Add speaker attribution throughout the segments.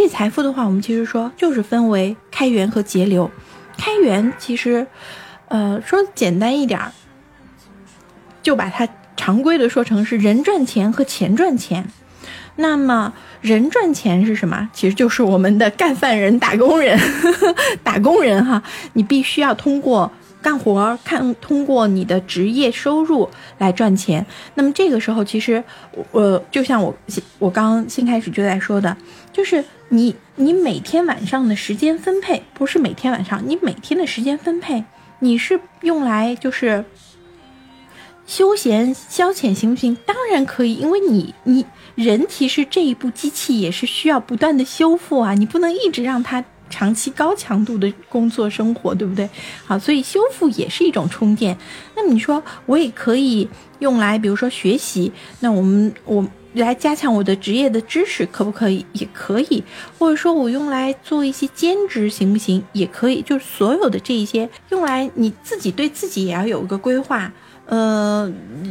Speaker 1: 积累财富的话，我们其实说就是分为开源和节流。开源其实，呃，说简单一点儿，就把它常规的说成是人赚钱和钱赚钱。那么人赚钱是什么？其实就是我们的干饭人、打工人、打工人哈。你必须要通过干活，看通过你的职业收入来赚钱。那么这个时候，其实我就像我我刚新开始就在说的，就是你你每天晚上的时间分配，不是每天晚上，你每天的时间分配，你是用来就是休闲消遣行不行？当然可以，因为你你。人其实这一部机器也是需要不断的修复啊，你不能一直让它长期高强度的工作生活，对不对？好，所以修复也是一种充电。那么你说我也可以用来，比如说学习，那我们我来加强我的职业的知识，可不可以？也可以，或者说我用来做一些兼职，行不行？也可以，就是所有的这一些用来你自己对自己也要有一个规划。呃，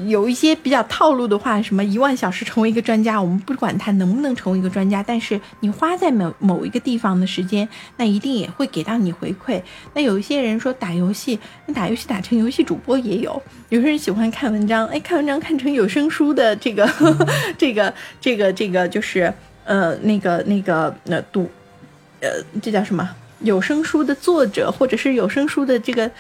Speaker 1: 有一些比较套路的话，什么一万小时成为一个专家，我们不管他能不能成为一个专家，但是你花在某某一个地方的时间，那一定也会给到你回馈。那有一些人说打游戏，那打游戏打成游戏主播也有，有些人喜欢看文章，哎，看文章看成有声书的这个这个这个这个就是呃那个那个那读，呃这叫什么有声书的作者，或者是有声书的这个。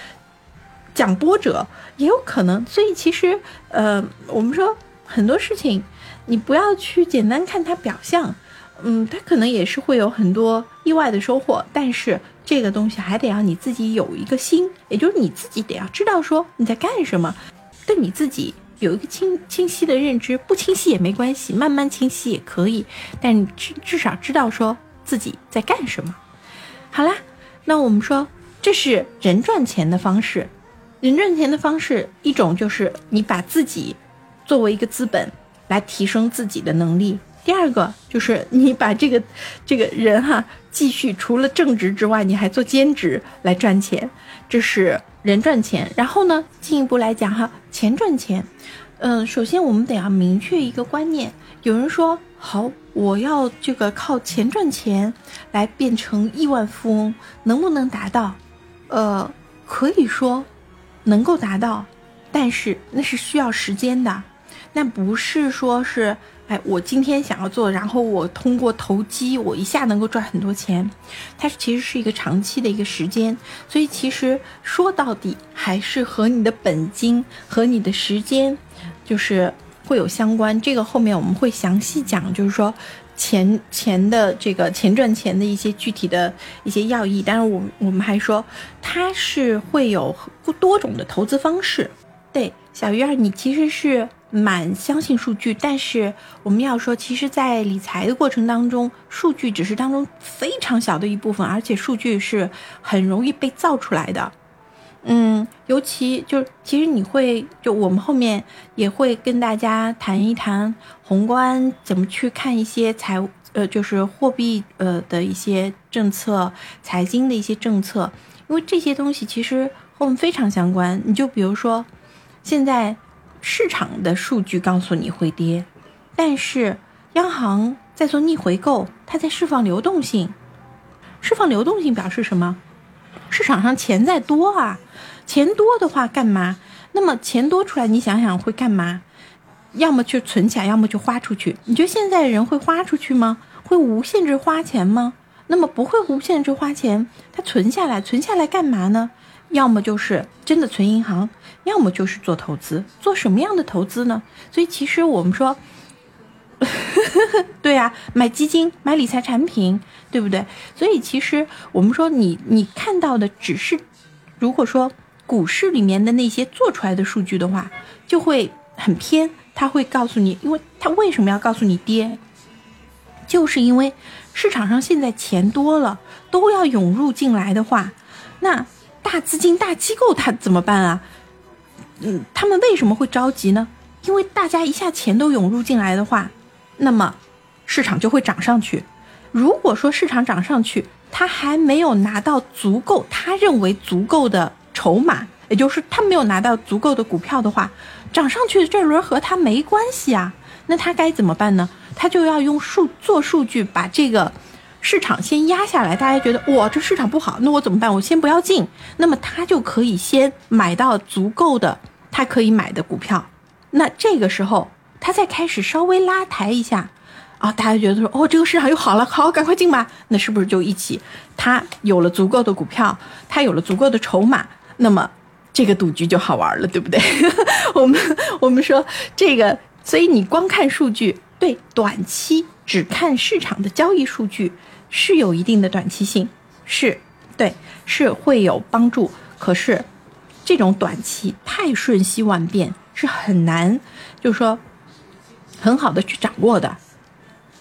Speaker 1: 讲波折也有可能，所以其实，呃，我们说很多事情，你不要去简单看它表象，嗯，它可能也是会有很多意外的收获，但是这个东西还得要你自己有一个心，也就是你自己得要知道说你在干什么，对你自己有一个清清晰的认知，不清晰也没关系，慢慢清晰也可以，但至至少知道说自己在干什么。好啦，那我们说这是人赚钱的方式。人赚钱的方式，一种就是你把自己作为一个资本来提升自己的能力；第二个就是你把这个这个人哈继续除了正职之外，你还做兼职来赚钱，这是人赚钱。然后呢，进一步来讲哈，钱赚钱，嗯，首先我们得要明确一个观念。有人说好，我要这个靠钱赚钱来变成亿万富翁，能不能达到？呃，可以说。能够达到，但是那是需要时间的，那不是说是，哎，我今天想要做，然后我通过投机，我一下能够赚很多钱，它其实是一个长期的一个时间，所以其实说到底还是和你的本金和你的时间，就是会有相关。这个后面我们会详细讲，就是说。钱钱的这个钱赚钱的一些具体的一些要义，但是我我们还说它是会有多种的投资方式。对，小鱼儿，你其实是蛮相信数据，但是我们要说，其实，在理财的过程当中，数据只是当中非常小的一部分，而且数据是很容易被造出来的。嗯，尤其就是其实你会就我们后面也会跟大家谈一谈宏观怎么去看一些财务呃就是货币呃的一些政策、财经的一些政策，因为这些东西其实和我们非常相关。你就比如说，现在市场的数据告诉你会跌，但是央行在做逆回购，它在释放流动性，释放流动性表示什么？市场上钱再多啊。钱多的话干嘛？那么钱多出来，你想想会干嘛？要么就存起来，要么就花出去。你觉得现在人会花出去吗？会无限制花钱吗？那么不会无限制花钱，他存下来，存下来干嘛呢？要么就是真的存银行，要么就是做投资。做什么样的投资呢？所以其实我们说，对呀，买基金、买理财产品，对不对？所以其实我们说，你你看到的只是，如果说。股市里面的那些做出来的数据的话，就会很偏。他会告诉你，因为他为什么要告诉你跌，就是因为市场上现在钱多了，都要涌入进来的话，那大资金、大机构他怎么办啊？嗯，他们为什么会着急呢？因为大家一下钱都涌入进来的话，那么市场就会涨上去。如果说市场涨上去，他还没有拿到足够，他认为足够的。筹码，也就是他没有拿到足够的股票的话，涨上去的这轮和他没关系啊。那他该怎么办呢？他就要用数做数据，把这个市场先压下来，大家觉得哇，这市场不好，那我怎么办？我先不要进，那么他就可以先买到足够的他可以买的股票。那这个时候，他再开始稍微拉抬一下，啊，大家觉得说哦，这个市场又好了，好，赶快进吧。那是不是就一起？他有了足够的股票，他有了足够的筹码，那么这个赌局就好玩了，对不对？我们我们说这个，所以你光看数据，对短期只看市场的交易数据是有一定的短期性，是对，是会有帮助。可是这种短期太瞬息万变，是很难，就是说很好的去掌握的。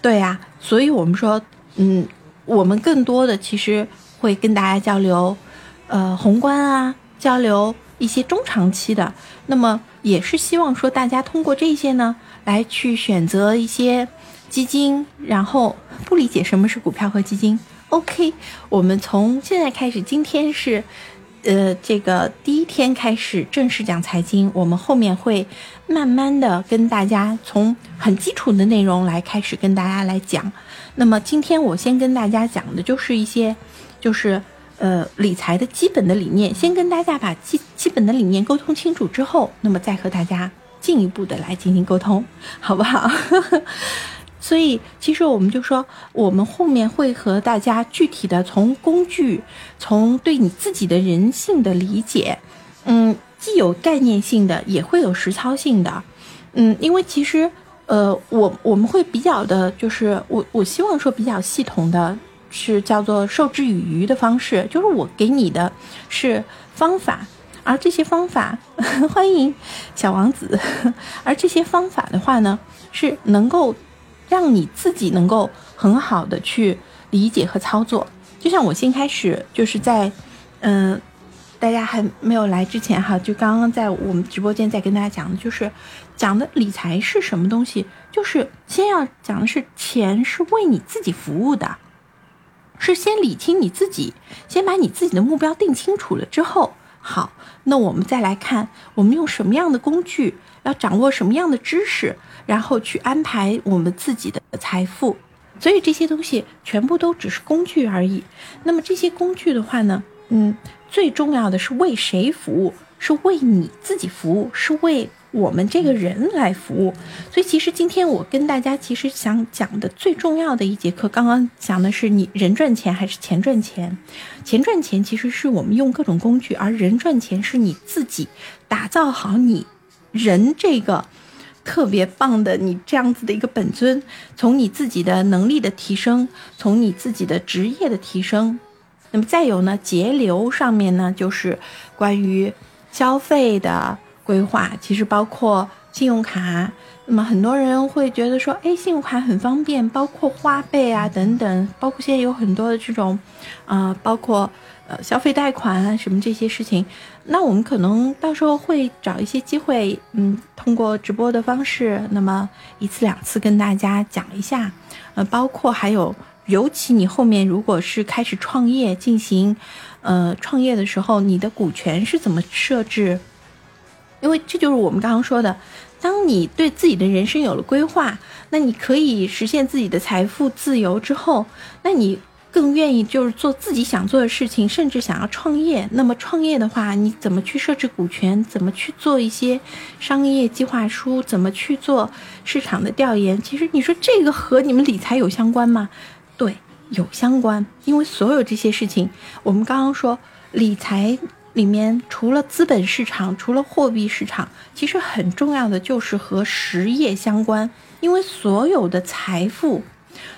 Speaker 1: 对呀，所以我们说，嗯。我们更多的其实会跟大家交流，呃，宏观啊，交流一些中长期的。那么也是希望说大家通过这些呢，来去选择一些基金。然后不理解什么是股票和基金，OK，我们从现在开始，今天是。呃，这个第一天开始正式讲财经，我们后面会慢慢的跟大家从很基础的内容来开始跟大家来讲。那么今天我先跟大家讲的就是一些，就是呃理财的基本的理念，先跟大家把基基本的理念沟通清楚之后，那么再和大家进一步的来进行沟通，好不好？所以，其实我们就说，我们后面会和大家具体的从工具，从对你自己的人性的理解，嗯，既有概念性的，也会有实操性的，嗯，因为其实，呃，我我们会比较的，就是我我希望说比较系统的，是叫做授之以渔的方式，就是我给你的是方法，而这些方法，欢迎小王子，而这些方法的话呢，是能够。让你自己能够很好的去理解和操作，就像我先开始就是在，嗯，大家还没有来之前哈，就刚刚在我们直播间在跟大家讲的，就是讲的理财是什么东西，就是先要讲的是钱是为你自己服务的，是先理清你自己，先把你自己的目标定清楚了之后，好，那我们再来看我们用什么样的工具，要掌握什么样的知识。然后去安排我们自己的财富，所以这些东西全部都只是工具而已。那么这些工具的话呢，嗯，最重要的是为谁服务？是为你自己服务，是为我们这个人来服务。所以其实今天我跟大家其实想讲的最重要的一节课，刚刚讲的是你人赚钱还是钱赚钱？钱赚钱其实是我们用各种工具，而人赚钱是你自己打造好你人这个。特别棒的，你这样子的一个本尊，从你自己的能力的提升，从你自己的职业的提升，那么再有呢，节流上面呢，就是关于消费的规划，其实包括信用卡。那么很多人会觉得说，哎，信用卡很方便，包括花呗啊等等，包括现在有很多的这种，啊，包括。呃，消费贷款啊，什么这些事情，那我们可能到时候会找一些机会，嗯，通过直播的方式，那么一次两次跟大家讲一下，呃，包括还有，尤其你后面如果是开始创业进行，呃，创业的时候，你的股权是怎么设置？因为这就是我们刚刚说的，当你对自己的人生有了规划，那你可以实现自己的财富自由之后，那你。更愿意就是做自己想做的事情，甚至想要创业。那么创业的话，你怎么去设置股权？怎么去做一些商业计划书？怎么去做市场的调研？其实你说这个和你们理财有相关吗？对，有相关。因为所有这些事情，我们刚刚说理财里面除了资本市场，除了货币市场，其实很重要的就是和实业相关。因为所有的财富。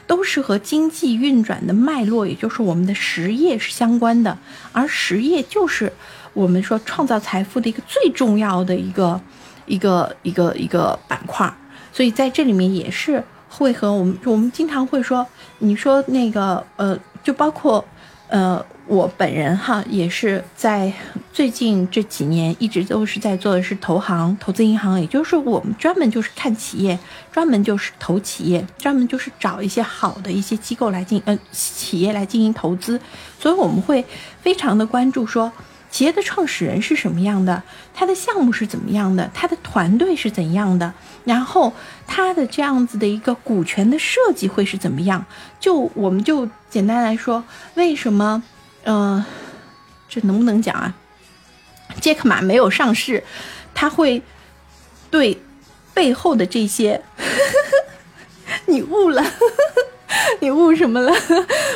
Speaker 1: 都是和经济运转的脉络，也就是我们的实业是相关的，而实业就是我们说创造财富的一个最重要的一个一个一个一个板块，所以在这里面也是会和我们我们经常会说，你说那个呃，就包括呃。我本人哈也是在最近这几年一直都是在做的是投行、投资银行，也就是我们专门就是看企业，专门就是投企业，专门就是找一些好的一些机构来进呃企业来进行投资，所以我们会非常的关注说，企业的创始人是什么样的，他的项目是怎么样的，他的团队是怎样的，然后他的这样子的一个股权的设计会是怎么样？就我们就简单来说，为什么，嗯，这能不能讲啊？杰克马没有上市，他会对背后的这些，你悟了。你悟什么了？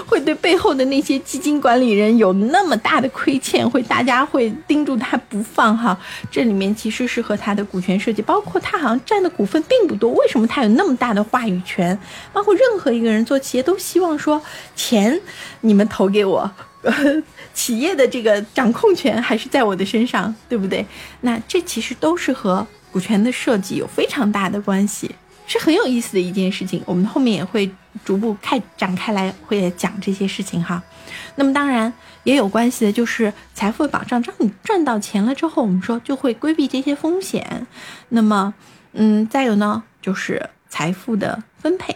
Speaker 1: 会对背后的那些基金管理人有那么大的亏欠，会大家会盯住他不放哈？这里面其实是和他的股权设计，包括他好像占的股份并不多，为什么他有那么大的话语权？包括任何一个人做企业都希望说，钱你们投给我，企业的这个掌控权还是在我的身上，对不对？那这其实都是和股权的设计有非常大的关系。是很有意思的一件事情，我们后面也会逐步开展开来会讲这些事情哈。那么当然也有关系的，就是财富保障。当你赚到钱了之后，我们说就会规避这些风险。那么，嗯，再有呢，就是财富的分配。